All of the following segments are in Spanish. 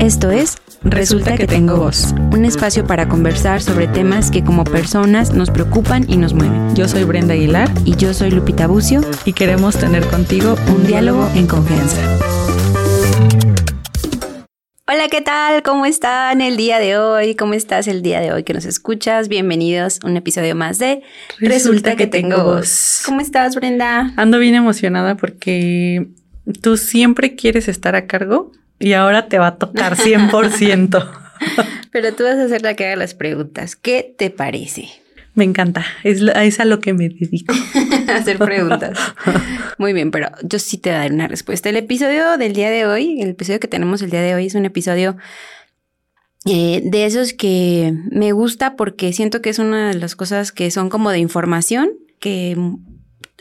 Esto es Resulta que tengo voz, un espacio para conversar sobre temas que como personas nos preocupan y nos mueven. Yo soy Brenda Aguilar Y yo soy Lupita Bucio y queremos tener contigo un diálogo en confianza. Hola, ¿qué tal? ¿Cómo están el día de hoy? ¿Cómo estás el día de hoy que nos escuchas? Bienvenidos a un episodio más de Resulta que tengo voz. ¿Cómo estás, Brenda? Ando bien emocionada porque tú siempre quieres estar a cargo y ahora te va a tocar 100%. Pero tú vas a ser la que haga las preguntas. ¿Qué te parece? Me encanta, es, a lo que me dedico. hacer preguntas. Muy bien, pero yo sí te daré una respuesta. El episodio del día de hoy, el episodio que tenemos el día de hoy es un episodio eh, de esos que me gusta porque siento que es una de las cosas que son como de información, que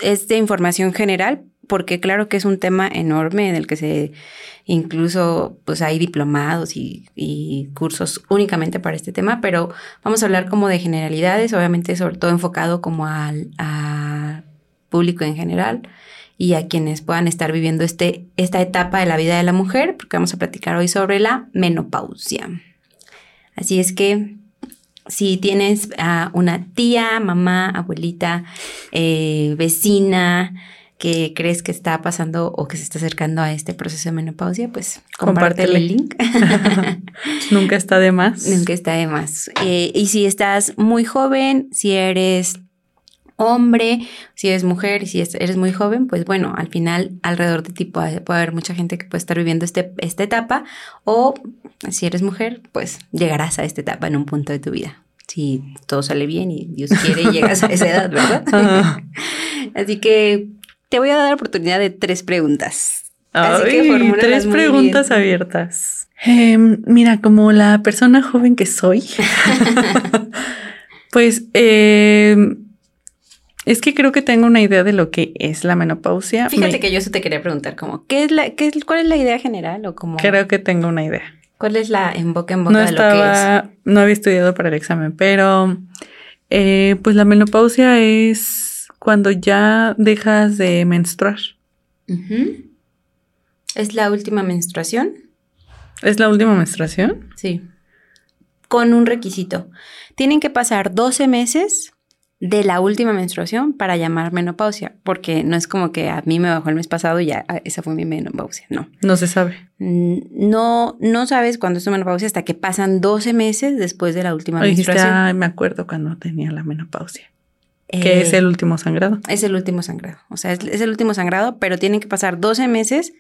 es de información general, porque claro que es un tema enorme en el que se incluso pues hay diplomados y, cursos únicamente para este tema, pero vamos a hablar como de generalidades, obviamente sobre todo enfocado como al público en general y a quienes puedan estar viviendo este, esta etapa de la vida de la mujer, porque vamos a platicar hoy sobre la menopausia. Así es que si tienes a una tía, mamá, abuelita, eh, vecina que crees que está pasando o que se está acercando a este proceso de menopausia, pues compártele el link. Nunca está de más. Nunca está de más. Eh, y si estás muy joven, si eres hombre, si eres mujer, si es- eres muy joven, pues bueno, al final alrededor de ti puede, puede haber mucha gente que puede estar viviendo este, esta etapa o si eres mujer, pues llegarás a esta etapa en un punto de tu vida. Si todo sale bien y Dios quiere, llegas a esa edad, ¿verdad? Así que te voy a dar la oportunidad de tres preguntas. Así que Ay, tres preguntas bien. abiertas. Em, mira, como la persona joven que soy, pues em, es que creo que tengo una idea de lo que es la menopausia. Fíjate Me- que yo eso te quería preguntar, como, ¿qué es la, qué es, ¿cuál es la idea general o como, creo que tengo una idea. cuál es la en boca en boca No de lo que es? no había estudiado para el examen, pero eh, pues la menopausia es cuando ya dejas de menstruar. ¿Es la última menstruación? ¿Es la última menstruación? Sí. Con un requisito. Tienen que pasar 12 meses de la última menstruación para llamar menopausia, porque no es como que a mí me bajó el mes pasado y ya ah, esa fue mi menopausia, no. No se sabe. No, no sabes cuándo es tu menopausia hasta que pasan 12 meses después de la última O dijiste, menstruación. "Ay, me acuerdo cuando tenía la menopausia, Eh, que es el último sangrado. Es el último sangrado. O sea, es, es el último sangrado, pero tienen que pasar 12 meses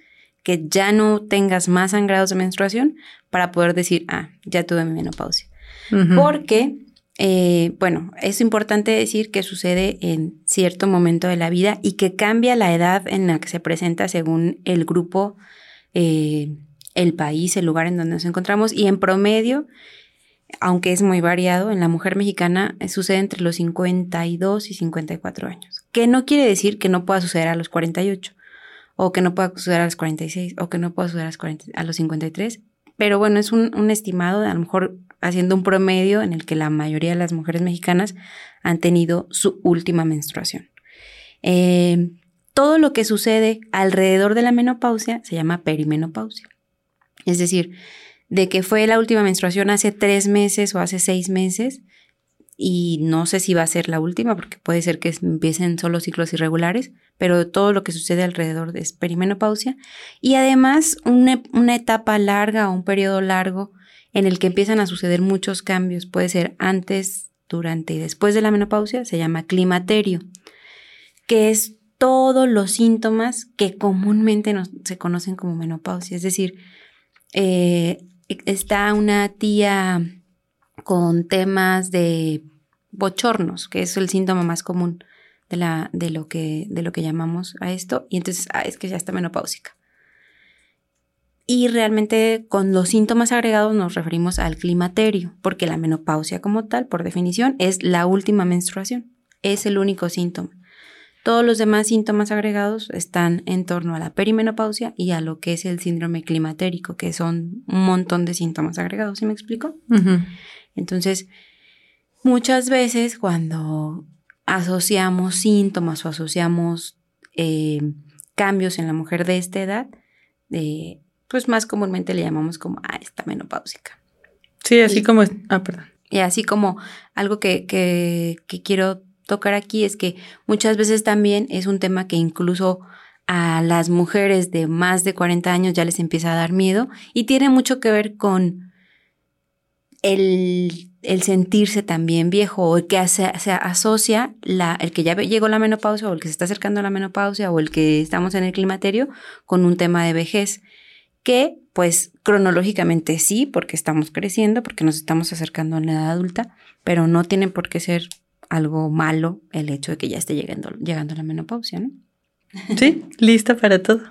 que ya no tengas más sangrados de menstruación para poder decir, ah, ya tuve mi menopausia. Porque, eh, bueno, es importante decir que sucede en cierto momento de la vida y que cambia la edad en la que se presenta según el grupo, eh, el país, el lugar en donde nos encontramos. Y en promedio, aunque es muy variado, en la mujer mexicana eh, sucede entre los 52 y 54 años. Que no quiere decir que no pueda suceder a los 48, o que no pueda suceder a los 46, o que no pueda suceder a los, 40 a los 53. Pero bueno, es un, estimado, a lo mejor haciendo un promedio en el que la mayoría de las mujeres mexicanas han tenido su última menstruación. Eh, todo lo que sucede alrededor de la menopausia se llama perimenopausia. Es decir, de que fue la última menstruación hace tres meses o hace seis meses, y no sé si va a ser la última, porque puede ser que empiecen solo ciclos irregulares, pero todo lo que sucede alrededor es perimenopausia. Y además una, una etapa larga o un periodo largo en el que empiezan a suceder muchos cambios, puede ser antes, durante y después de la menopausia, se llama climaterio, que es todos los síntomas que comúnmente se conocen como menopausia. Es decir, eh, está una tía con temas de bochornos, que es el síntoma más común de, la, de, lo, que, de lo que llamamos a esto, y entonces ah, es que ya está menopáusica. Y realmente con los síntomas agregados nos referimos al climaterio, porque la menopausia como tal, por definición, es la última menstruación, es el único síntoma. Todos los demás síntomas agregados están en torno a la perimenopausia y a lo que es el síndrome climatérico, que son un montón de síntomas agregados, ¿sí me explico? Entonces, muchas veces cuando asociamos síntomas o asociamos eh, cambios en la mujer de esta edad, eh, pues más comúnmente le llamamos como, ah, está menopáusica. Sí, así como, ah, perdón. Y así como algo que, que, que quiero tocar aquí es que muchas veces también es un tema que incluso a las mujeres de más de 40 años ya les empieza a dar miedo y tiene mucho que ver con el, sentirse también viejo o que se, asocia la, el que ya llegó la menopausia o el que se está acercando a la menopausia o el que estamos en el climaterio con un tema de vejez que pues cronológicamente sí, porque estamos creciendo, porque nos estamos acercando a la edad adulta, pero no tiene por qué ser algo malo el hecho de que ya esté llegando, llegando la menopausia, ¿no? Sí, lista para todo.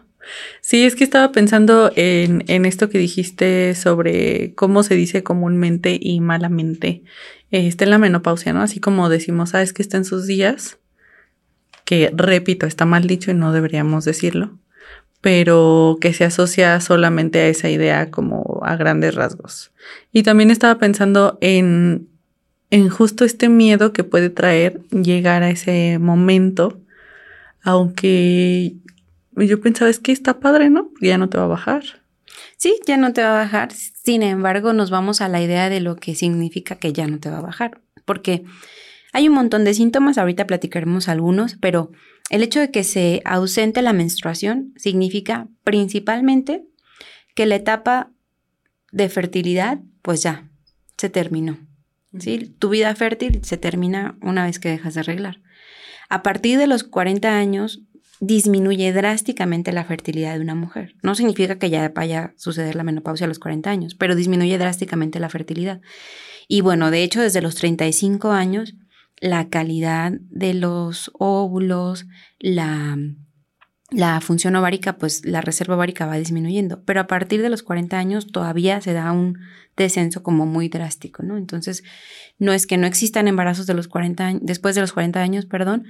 Sí, es que estaba pensando en, en, esto que dijiste sobre cómo se dice comúnmente y malamente eh, está en la menopausia, ¿no? Así como decimos, ah, es que está en sus días, que repito, está mal dicho y no deberíamos decirlo, pero que se asocia solamente a esa idea como a grandes rasgos. Y también estaba pensando en, en justo este miedo que puede traer llegar a ese momento, aunque yo pensaba, es que está padre, ¿no? Ya no te va a bajar. Sí, ya no te va a bajar. Sin embargo, nos vamos a la idea de lo que significa que ya no te va a bajar. Porque hay un montón de síntomas, ahorita platicaremos algunos, pero el hecho de que se ausente la menstruación significa principalmente que la etapa de fertilidad, pues ya, se terminó. Tu vida fértil se termina una vez que dejas de arreglar. A partir de los 40 años disminuye drásticamente la fertilidad de una mujer. No significa que ya vaya a suceder la menopausia a los 40 años, pero disminuye drásticamente la fertilidad. Y bueno, de hecho, desde los 35 años la calidad de los óvulos, la, la función ovárica, pues la reserva ovárica va disminuyendo, pero a partir de los 40 años todavía se da un descenso como muy drástico, ¿no? Entonces, no es que no existan embarazos de los 40 años, después de los 40 años, perdón,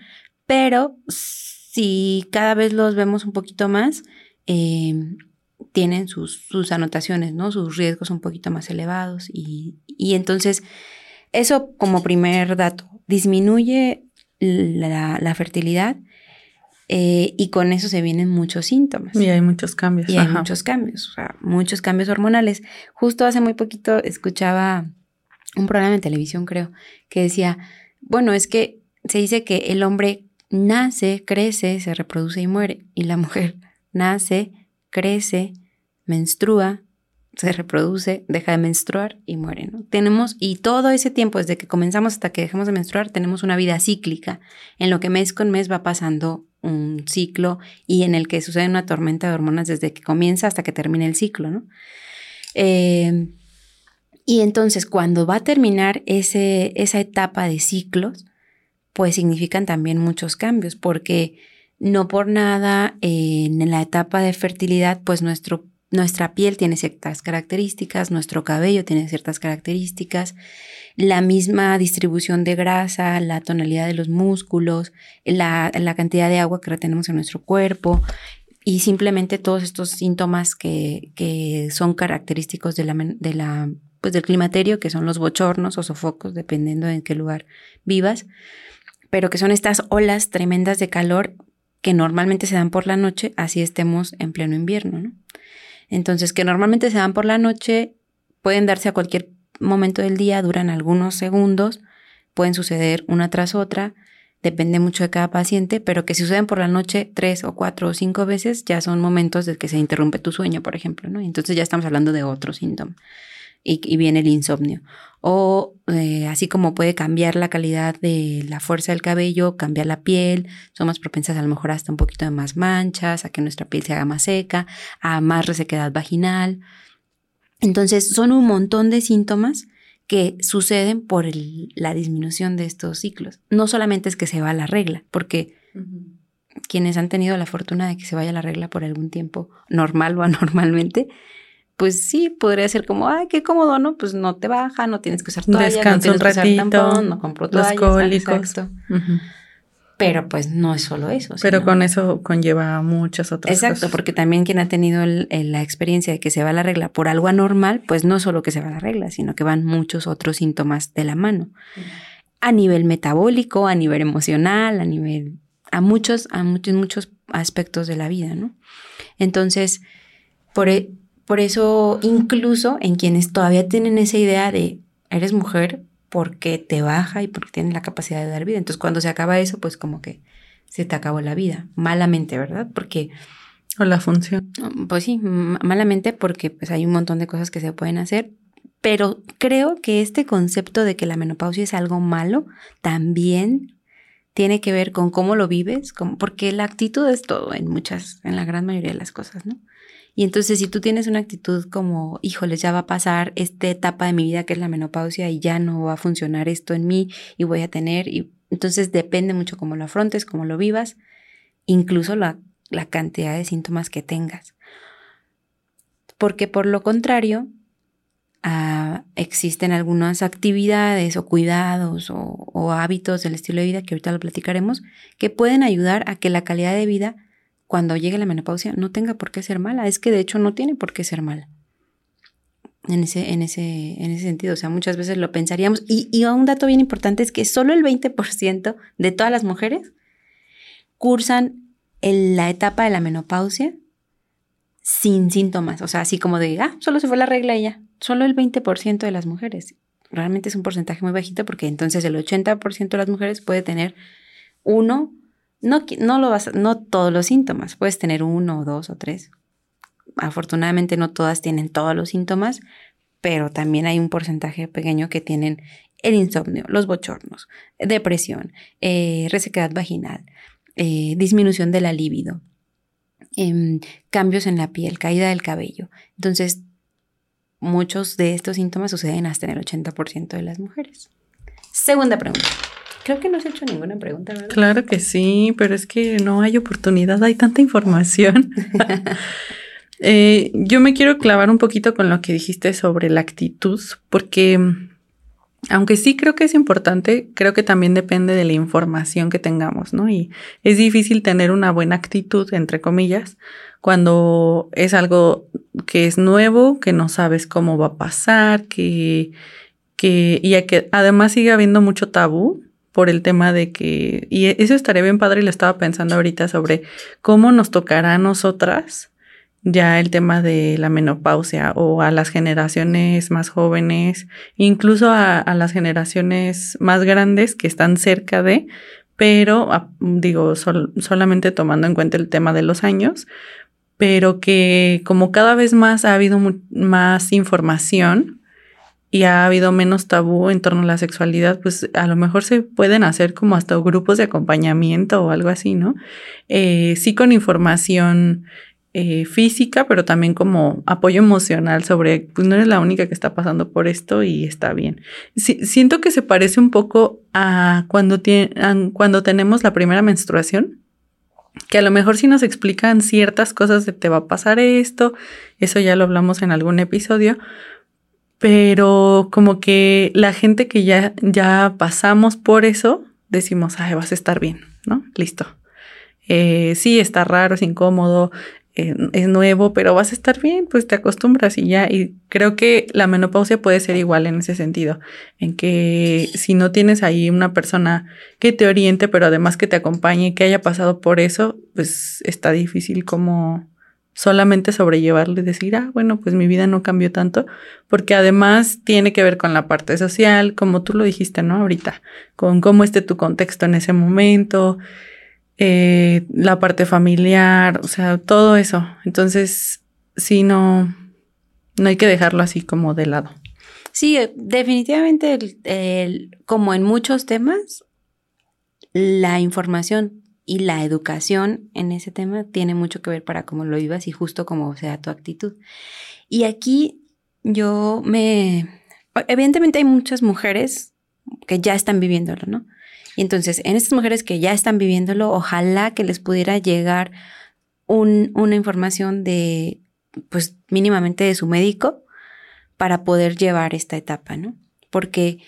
pero si cada vez los vemos un poquito más, eh, tienen sus, sus, anotaciones, ¿no? Sus riesgos un poquito más elevados y, y entonces, eso como primer dato disminuye la, fertilidad eh, y con eso se vienen muchos síntomas. Y hay muchos cambios. Y hay muchos cambios, o sea, muchos cambios hormonales. Justo hace muy poquito escuchaba un programa en televisión, creo, que decía, bueno, es que se dice que el hombre nace, crece, se reproduce y muere, y la mujer nace, crece, menstrua, se reproduce, deja de menstruar y muere, ¿no? Tenemos, y todo ese tiempo, desde que comenzamos hasta que dejamos de menstruar, tenemos una vida cíclica, en lo que mes con mes va pasando un ciclo y en el que sucede una tormenta de hormonas desde que comienza hasta que termina el ciclo, ¿no? Eh, y entonces, cuando va a terminar ese, esa etapa de ciclos, pues significan también muchos cambios, porque no por nada en la etapa de fertilidad, pues nuestro nuestra piel tiene ciertas características, nuestro cabello tiene ciertas características, la misma distribución de grasa, la tonalidad de los músculos, la, cantidad de agua que retenemos en nuestro cuerpo y simplemente todos estos síntomas que, son característicos de la, de la, pues del climaterio, que son los bochornos o sofocos, dependiendo de en qué lugar vivas, pero que son estas olas tremendas de calor que normalmente se dan por la noche, así estemos en pleno invierno, ¿no? Entonces, que normalmente se dan por la noche, pueden darse a cualquier momento del día, duran algunos segundos, pueden suceder una tras otra, depende mucho de cada paciente, pero que si suceden por la noche tres o cuatro o cinco veces, ya son momentos de que se interrumpe tu sueño, por ejemplo, ¿no? Entonces ya estamos hablando de otro síntoma y, viene el insomnio. O eh, así como puede cambiar la calidad de la fuerza del cabello, cambiar la piel, somos propensas a lo mejor hasta un poquito de más manchas, a que nuestra piel se haga más seca, a más resequedad vaginal. Entonces son un montón de síntomas que suceden por la disminución de estos ciclos. No solamente es que se va la regla, porque quienes han tenido la fortuna de que se vaya la regla por algún tiempo, normal o anormalmente, pues sí, podría ser como, ay, qué cómodo, ¿no? Pues no te baja, no tienes que usar toalla, Descanso no tienes un ratito, tampón, no compro toallas, los cólicos. Pero pues no es solo eso. Pero con eso conlleva muchas otras cosas. Exacto, porque también quien ha tenido la experiencia de que se va la regla por algo anormal, pues no solo que se va la regla, sino que van muchos otros síntomas de la mano. A nivel metabólico, a nivel emocional, a nivel, a muchos, a muchos, muchos aspectos de la vida, ¿no? Entonces, por, e, por eso, incluso en quienes todavía tienen esa idea de eres mujer porque te baja y porque tienes la capacidad de dar vida. Entonces, cuando se acaba eso, pues como que se te acabó la vida. Malamente, ¿verdad? Porque... O la función. Pues sí, malamente porque pues hay un montón de cosas que se pueden hacer. Pero creo que este concepto de que la menopausia es algo malo también tiene que ver con cómo lo vives, porque la actitud es todo en muchas, en la gran mayoría de las cosas, ¿no? Y entonces si tú tienes una actitud como, híjoles, ya va a pasar esta etapa de mi vida que es la menopausia y ya no va a funcionar esto en mí y voy a tener, y entonces depende mucho cómo lo afrontes, cómo lo vivas, incluso la, la cantidad de síntomas que tengas. Porque por lo contrario, ah, existen algunas actividades o cuidados o, o, hábitos del estilo de vida que ahorita lo platicaremos que pueden ayudar a que la calidad de vida cuando llegue la menopausia no tenga por qué ser mala. Es que de hecho no tiene por qué ser mala. En ese, en ese, en ese sentido, o sea, muchas veces lo pensaríamos. Y, un dato bien importante es que solo el 20% de todas las mujeres cursan en la etapa de la menopausia sin síntomas. O sea, así como de, ah, solo se fue la regla y ya. Solo el 20% de las mujeres. Realmente es un porcentaje muy bajito porque entonces el 80% de las mujeres puede tener uno no, no, lo vas, no todos los síntomas, puedes tener uno o dos o tres. Afortunadamente no todas tienen todos los síntomas, pero también hay un porcentaje pequeño que tienen el insomnio, los bochornos, depresión, eh, resequedad vaginal, eh, disminución de la libido, em, cambios en la piel, caída del cabello. Entonces, muchos de estos síntomas suceden hasta en el 80% de las mujeres. Segunda pregunta. Creo que no has hecho ninguna pregunta, ¿verdad? Claro que sí, pero es que no hay oportunidad, hay tanta información. Eh, yo me quiero clavar un poquito con lo que dijiste sobre la actitud, porque aunque sí creo que es importante, creo que también depende de la información que tengamos, ¿no? Y es difícil tener una buena actitud, entre comillas, cuando es algo que es nuevo, que no sabes cómo va a pasar, que, que, y que además sigue habiendo mucho tabú por el tema de que, y eso estaría bien padre y lo estaba pensando ahorita sobre cómo nos tocará a nosotras ya el tema de la menopausia o a las generaciones más jóvenes, incluso a, las generaciones más grandes que están cerca de, pero digo, solamente tomando en cuenta el tema de los años, pero que como cada vez más ha habido más información, y ha habido menos tabú en torno a la sexualidad, pues a lo mejor se pueden hacer como hasta grupos de acompañamiento o algo así, ¿no? Eh, sí con información eh, física, pero también como apoyo emocional sobre, pues no eres la única que está pasando por esto y está bien. siento que se parece un poco a cuando, cuando tenemos la primera menstruación, que a lo mejor sí nos explican ciertas cosas de te va a pasar esto, eso ya lo hablamos en algún episodio, pero como que la gente que ya, ya pasamos por eso, decimos, ay, vas a estar bien, ¿no? Listo. Eh, sí, está raro, es incómodo, eh, es nuevo, pero vas a estar bien, pues te acostumbras y ya. Y creo que la menopausia puede ser igual en ese sentido, en que si no tienes ahí una persona que te oriente, pero además que te acompañe, que haya pasado por eso, pues está difícil como solamente sobrellevarlo y decir, ah, bueno, pues mi vida no cambió tanto, porque además tiene que ver con la parte social, como tú lo dijiste, ¿no? Ahorita, con cómo esté tu contexto en ese momento, eh, la parte familiar, o sea, todo eso. Entonces, sí, no, no hay que dejarlo así como de lado. Sí, eh, definitivamente, como en muchos temas, la información y la educación en ese tema tiene mucho que ver para cómo lo vivas y justo cómo sea tu actitud. Y aquí yo me... Evidentemente hay muchas mujeres que ya están viviéndolo, ¿no? Y entonces, en estas mujeres que ya están viviéndolo, ojalá que les pudiera llegar una información de, pues mínimamente de su médico para poder llevar esta etapa, ¿no? Porque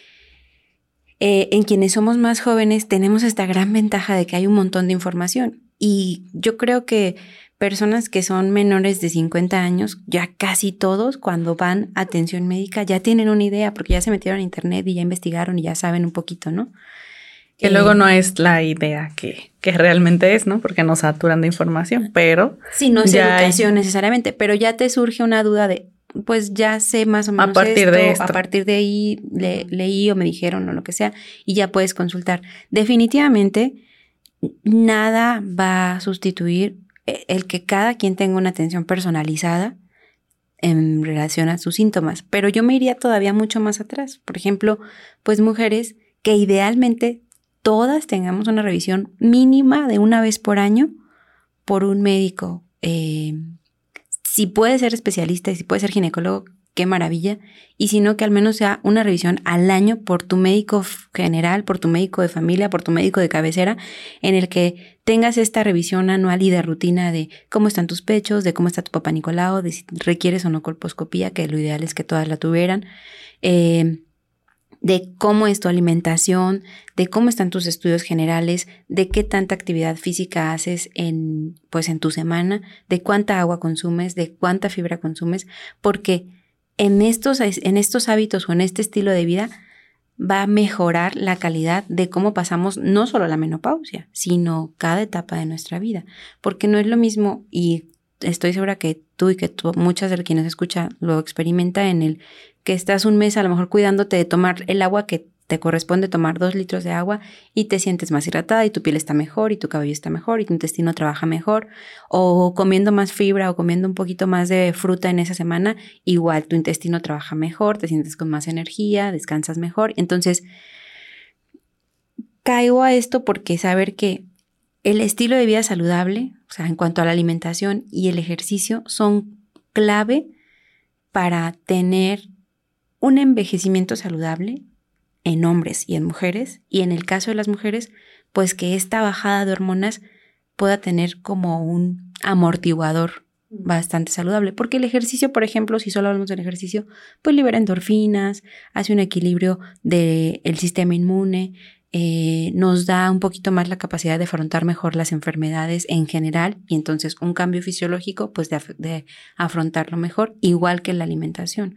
eh, en quienes somos más jóvenes tenemos esta gran ventaja de que hay un montón de información. Y yo creo que personas que son menores de 50 años, ya casi todos cuando van a atención médica ya tienen una idea porque ya se metieron a internet y ya investigaron y ya saben un poquito, ¿no? Que luego no es la idea que, que, realmente es, ¿no? Porque nos saturan de información, pero... Sí, no es educación necesariamente, pero ya te surge una duda de, pues ya sé más o menos a partir de a partir de ahí leí o me dijeron o lo que sea, y ya puedes consultar. Definitivamente, nada va a sustituir e, el que cada quien tenga una atención personalizada en relación a sus síntomas, pero yo me iría todavía mucho más atrás. Por ejemplo, pues mujeres que idealmente todas tengamos una revisión mínima de una vez por año por un médico. Eh, si puede ser especialista y si puede ser ginecólogo, qué maravilla. Y si no, que al menos sea una revisión al año por tu médico general, por tu médico de familia, por tu médico de cabecera, en el que tengas esta revisión anual y de rutina de cómo están tus pechos, de cómo está tu papá Nicolau, de si requieres o no colposcopía, que lo ideal es que todas la tuvieran. Eh, de cómo es tu alimentación, de cómo están tus estudios generales, de qué tanta actividad física haces en, pues en tu semana, de cuánta agua consumes, de cuánta fibra consumes, porque en estos, en estos hábitos o en este estilo de vida va a mejorar la calidad de cómo pasamos no solo la menopausia, sino cada etapa de nuestra vida, porque no es lo mismo y estoy segura que tú y que muchas de quienes escuchan lo experimenta en el que estás un mes a lo mejor cuidándote de tomar el agua que te corresponde tomar dos litros de agua y te sientes más hidratada y tu piel está mejor y tu cabello está mejor y tu intestino trabaja mejor o comiendo más fibra o comiendo un poquito más de fruta en esa semana, igual tu intestino trabaja mejor, te sientes con más energía, descansas mejor. Entonces, caigo a esto porque saber que el estilo de vida saludable, o sea, en cuanto a la alimentación y el ejercicio, son clave para tener un envejecimiento saludable en hombres y en mujeres, y en el caso de las mujeres, pues que esta bajada de hormonas pueda tener como un amortiguador bastante saludable, porque el ejercicio, por ejemplo, si solo hablamos del ejercicio, pues libera endorfinas, hace un equilibrio del sistema inmune, eh, nos da un poquito más la capacidad de afrontar mejor las enfermedades en general y entonces un cambio fisiológico, pues de, de afrontarlo mejor, igual que la alimentación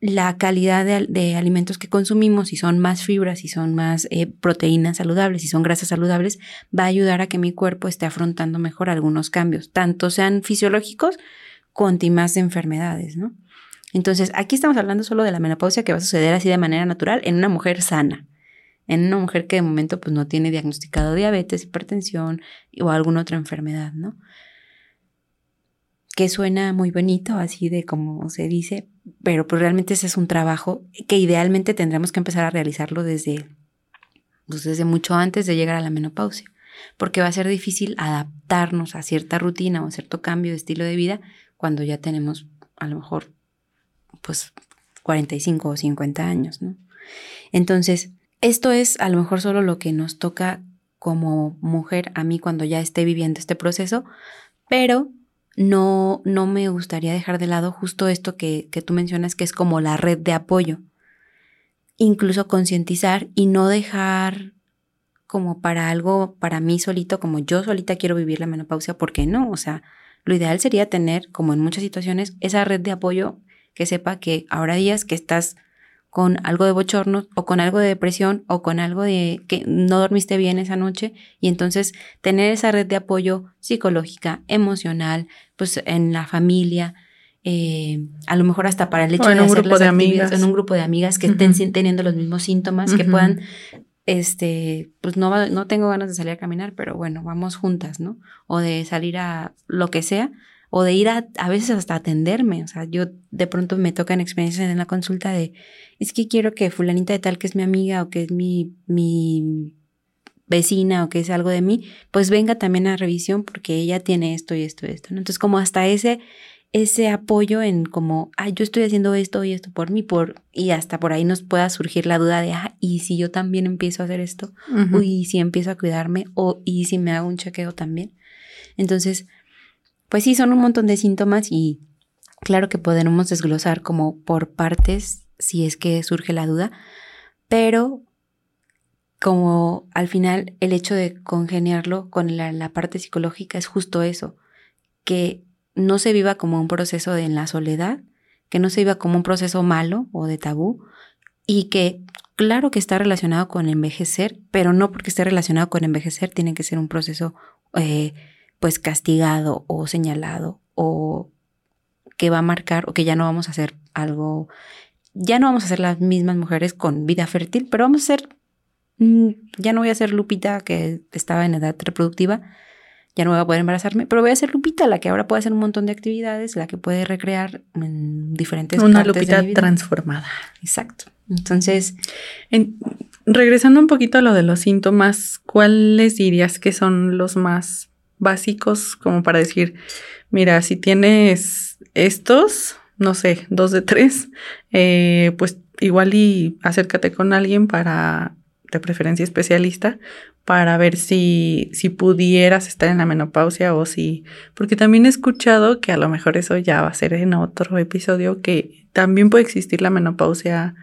la calidad de, alimentos que consumimos, si son más fibras, si son más eh, proteínas saludables, si son grasas saludables, va a ayudar a que mi cuerpo esté afrontando mejor algunos cambios, tanto sean fisiológicos cuanto más de enfermedades, ¿no? Entonces, aquí estamos hablando solo de la menopausia que va a suceder así de manera natural en una mujer sana, en una mujer que de momento pues no tiene diagnosticado diabetes, hipertensión o alguna otra enfermedad, ¿no? que suena muy bonito, así de como se dice, pero pues realmente ese es un trabajo que idealmente tendremos que empezar a realizarlo desde, pues desde mucho antes de llegar a la menopausia, porque va a ser difícil adaptarnos a cierta rutina o a cierto cambio de estilo de vida cuando ya tenemos a lo mejor pues 45 o 50 años, ¿no? Entonces, esto es a lo mejor solo lo que nos toca como mujer a mí cuando ya esté viviendo este proceso, pero no, no me gustaría dejar de lado justo esto que, que tú mencionas, que es como la red de apoyo. Incluso concientizar y no dejar como para algo, para mí solito, como yo solita quiero vivir la menopausia, porque no, o sea, lo ideal sería tener, como en muchas situaciones, esa red de apoyo que sepa que ahora días que estás con algo de bochorno o con algo de depresión o con algo de que no dormiste bien esa noche y entonces tener esa red de apoyo psicológica, emocional, pues en la familia, eh, a lo mejor hasta para el hecho de un hacer grupo de amigas. en un grupo de amigas que estén teniendo los mismos síntomas, que puedan, este, pues no, no tengo ganas de salir a caminar, pero bueno, vamos juntas, ¿no? O de salir a lo que sea, o de ir a, a veces hasta atenderme. O sea, yo de pronto me tocan experiencias en la consulta de, es que quiero que fulanita de tal que es mi amiga o que es mi, mi vecina o que es algo de mí, pues venga también a revisión porque ella tiene esto y esto y esto. Entonces, como hasta ese, ese apoyo en como, ay, yo estoy haciendo esto y esto por mí, por, y hasta por ahí nos pueda surgir la duda de, ah, ¿y si yo también empiezo a hacer esto? ¿Y si empiezo a cuidarme? ¿O y si me hago un chequeo también? Entonces, pues sí, son un montón de síntomas y claro que podemos desglosar como por partes si es que surge la duda, pero como al final el hecho de congeniarlo con la, parte psicológica es justo eso, que no se viva como un proceso de en la soledad, que no se viva como un proceso malo o de tabú, y que claro que está relacionado con envejecer, pero no porque esté relacionado con envejecer tiene que ser un proceso eh, pues castigado o señalado o que va a marcar o que ya no vamos a hacer algo, ya no vamos a ser las mismas mujeres con vida fértil, pero vamos a ser, mm, ya no voy a ser Lupita que estaba en edad reproductiva, ya no voy a poder embarazarme, pero voy a ser Lupita, la que ahora puede hacer un montón de actividades, la que puede recrear en diferentes Una Lupita transformada. Exacto. Entonces, regresando un poquito a lo de los síntomas, ¿cuáles dirías que son los más básicos como para decir, mira, si tienes estos, no sé, dos de tres, eh, pues igual y acércate con alguien para, de preferencia especialista, para ver si, si pudieras estar en la menopausia o si, porque también he escuchado que a lo mejor eso ya va a ser en otro episodio, que también puede existir la menopausia,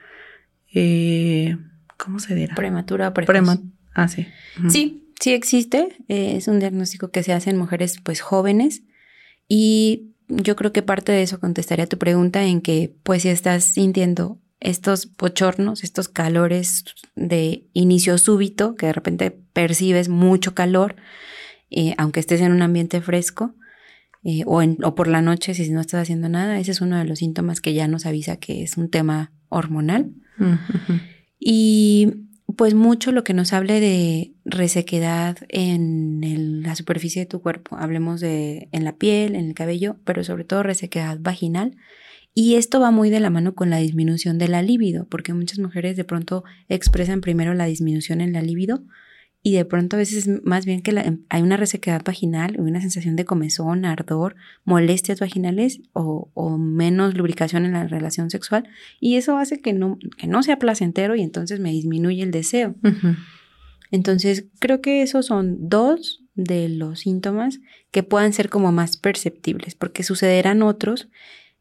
eh, ¿cómo se dirá? Prematura precoz. ah, sí. Sí, sí existe, eh, es un diagnóstico que se hace en mujeres pues jóvenes y yo creo que parte de eso contestaría tu pregunta en que pues si estás sintiendo estos bochornos, estos calores de inicio súbito, que de repente percibes mucho calor, eh, aunque estés en un ambiente fresco, eh, o, o, por la noche si no estás haciendo nada, ese es uno de los síntomas que ya nos avisa que es un tema hormonal. Y pues mucho lo que nos hable de resequedad en la superficie de tu cuerpo, hablemos de en la piel, en el cabello, pero sobre todo resequedad vaginal, y esto va muy de la mano con la disminución de la libido, porque muchas mujeres de pronto expresan primero la disminución en la libido y de pronto a veces más bien que hay una resequedad vaginal, una sensación de comezón, ardor, molestias vaginales o, menos lubricación en la relación sexual y eso hace que no, que no sea placentero y entonces me disminuye el deseo. Entonces creo que esos son dos de los síntomas que puedan ser como más perceptibles porque sucederán otros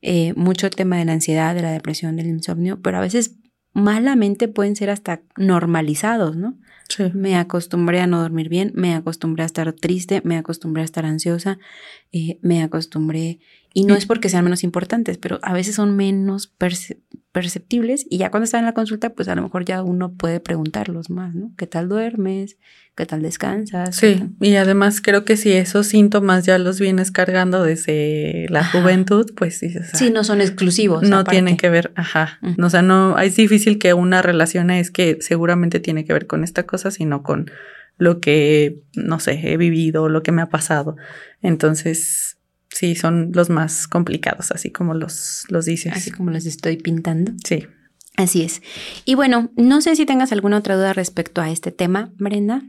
eh, mucho el tema de la ansiedad, de la depresión, del insomnio, pero a veces malamente pueden ser hasta normalizados, ¿no? Sí. Me acostumbré a no dormir bien, me acostumbré a estar triste, me acostumbré a estar ansiosa, eh, me acostumbré, y no es porque sean menos importantes, pero a veces son menos perceptibles y ya cuando están en la consulta, pues a lo mejor ya uno puede preguntarlos más, ¿no? ¿Qué tal duermes? ¿Qué tal descansas? Sí, y además creo que si esos síntomas ya los vienes cargando desde la juventud, pues sí. sí, no son exclusivos. No tienen que ver, ajá. O sea, no, es difícil que una relación es que seguramente tiene que ver con esta cosa, sino con lo que, no sé, he vivido, lo que me ha pasado. Entonces, sí, son los más complicados, así como los, los dices. Así como los estoy pintando. Sí. Así es. Y bueno, no sé si tengas alguna otra duda respecto a este tema, Brenda,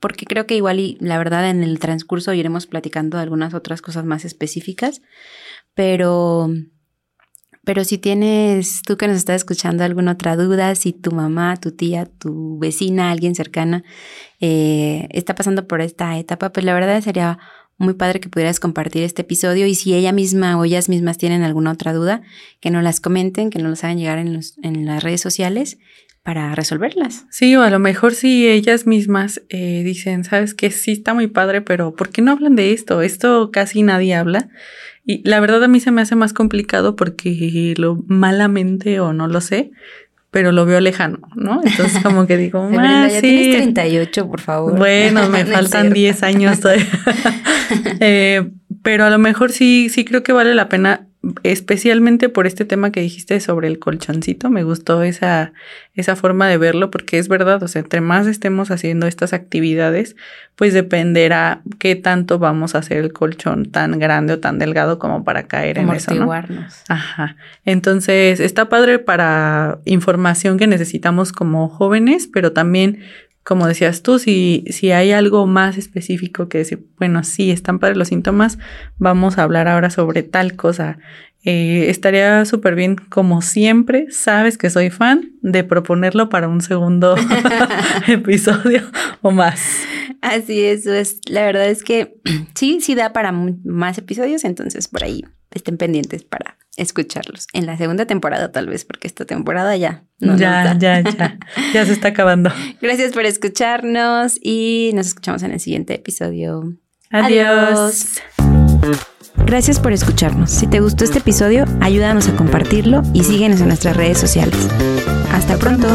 porque creo que igual y la verdad en el transcurso iremos platicando de algunas otras cosas más específicas, pero pero si tienes, tú que nos estás escuchando, alguna otra duda, si tu mamá, tu tía, tu vecina, alguien cercana eh, está pasando por esta etapa, pues la verdad sería muy padre que pudieras compartir este episodio y si ella misma o ellas mismas tienen alguna otra duda, que nos las comenten, que nos las hagan llegar en, en las redes sociales para resolverlas. Sí, o a lo mejor si ellas mismas eh, dicen, sabes que sí está muy padre, pero ¿por qué no hablan de esto? Esto casi nadie habla. Y la verdad a mí se me hace más complicado porque lo malamente o no lo sé, pero lo veo lejano, ¿no? Entonces como que digo, ah, ya tienes 38, por favor. Bueno, me faltan 10 años todavía. eh, pero a lo mejor sí, sí creo que vale la pena especialmente por este tema que dijiste sobre el colchoncito, me gustó esa, esa forma de verlo porque es verdad, o sea, entre más estemos haciendo estas actividades, pues dependerá qué tanto vamos a hacer el colchón tan grande o tan delgado como para caer en eso, ¿no? Ajá. Entonces, está padre para información que necesitamos como jóvenes, pero también como decías tú, si, si hay algo más específico que decir, bueno, sí, están para los síntomas, vamos a hablar ahora sobre tal cosa. Eh, estaría súper bien, como siempre, sabes que soy fan de proponerlo para un segundo episodio o más. Así es, la verdad es que sí, sí da para más episodios, entonces por ahí estén pendientes para escucharlos. En la segunda temporada tal vez, porque esta temporada ya. No ya, ya, ya. Ya se está acabando. Gracias por escucharnos y nos escuchamos en el siguiente episodio. Adiós. Gracias por escucharnos. Si te gustó este episodio, ayúdanos a compartirlo y síguenos en nuestras redes sociales. Hasta pronto.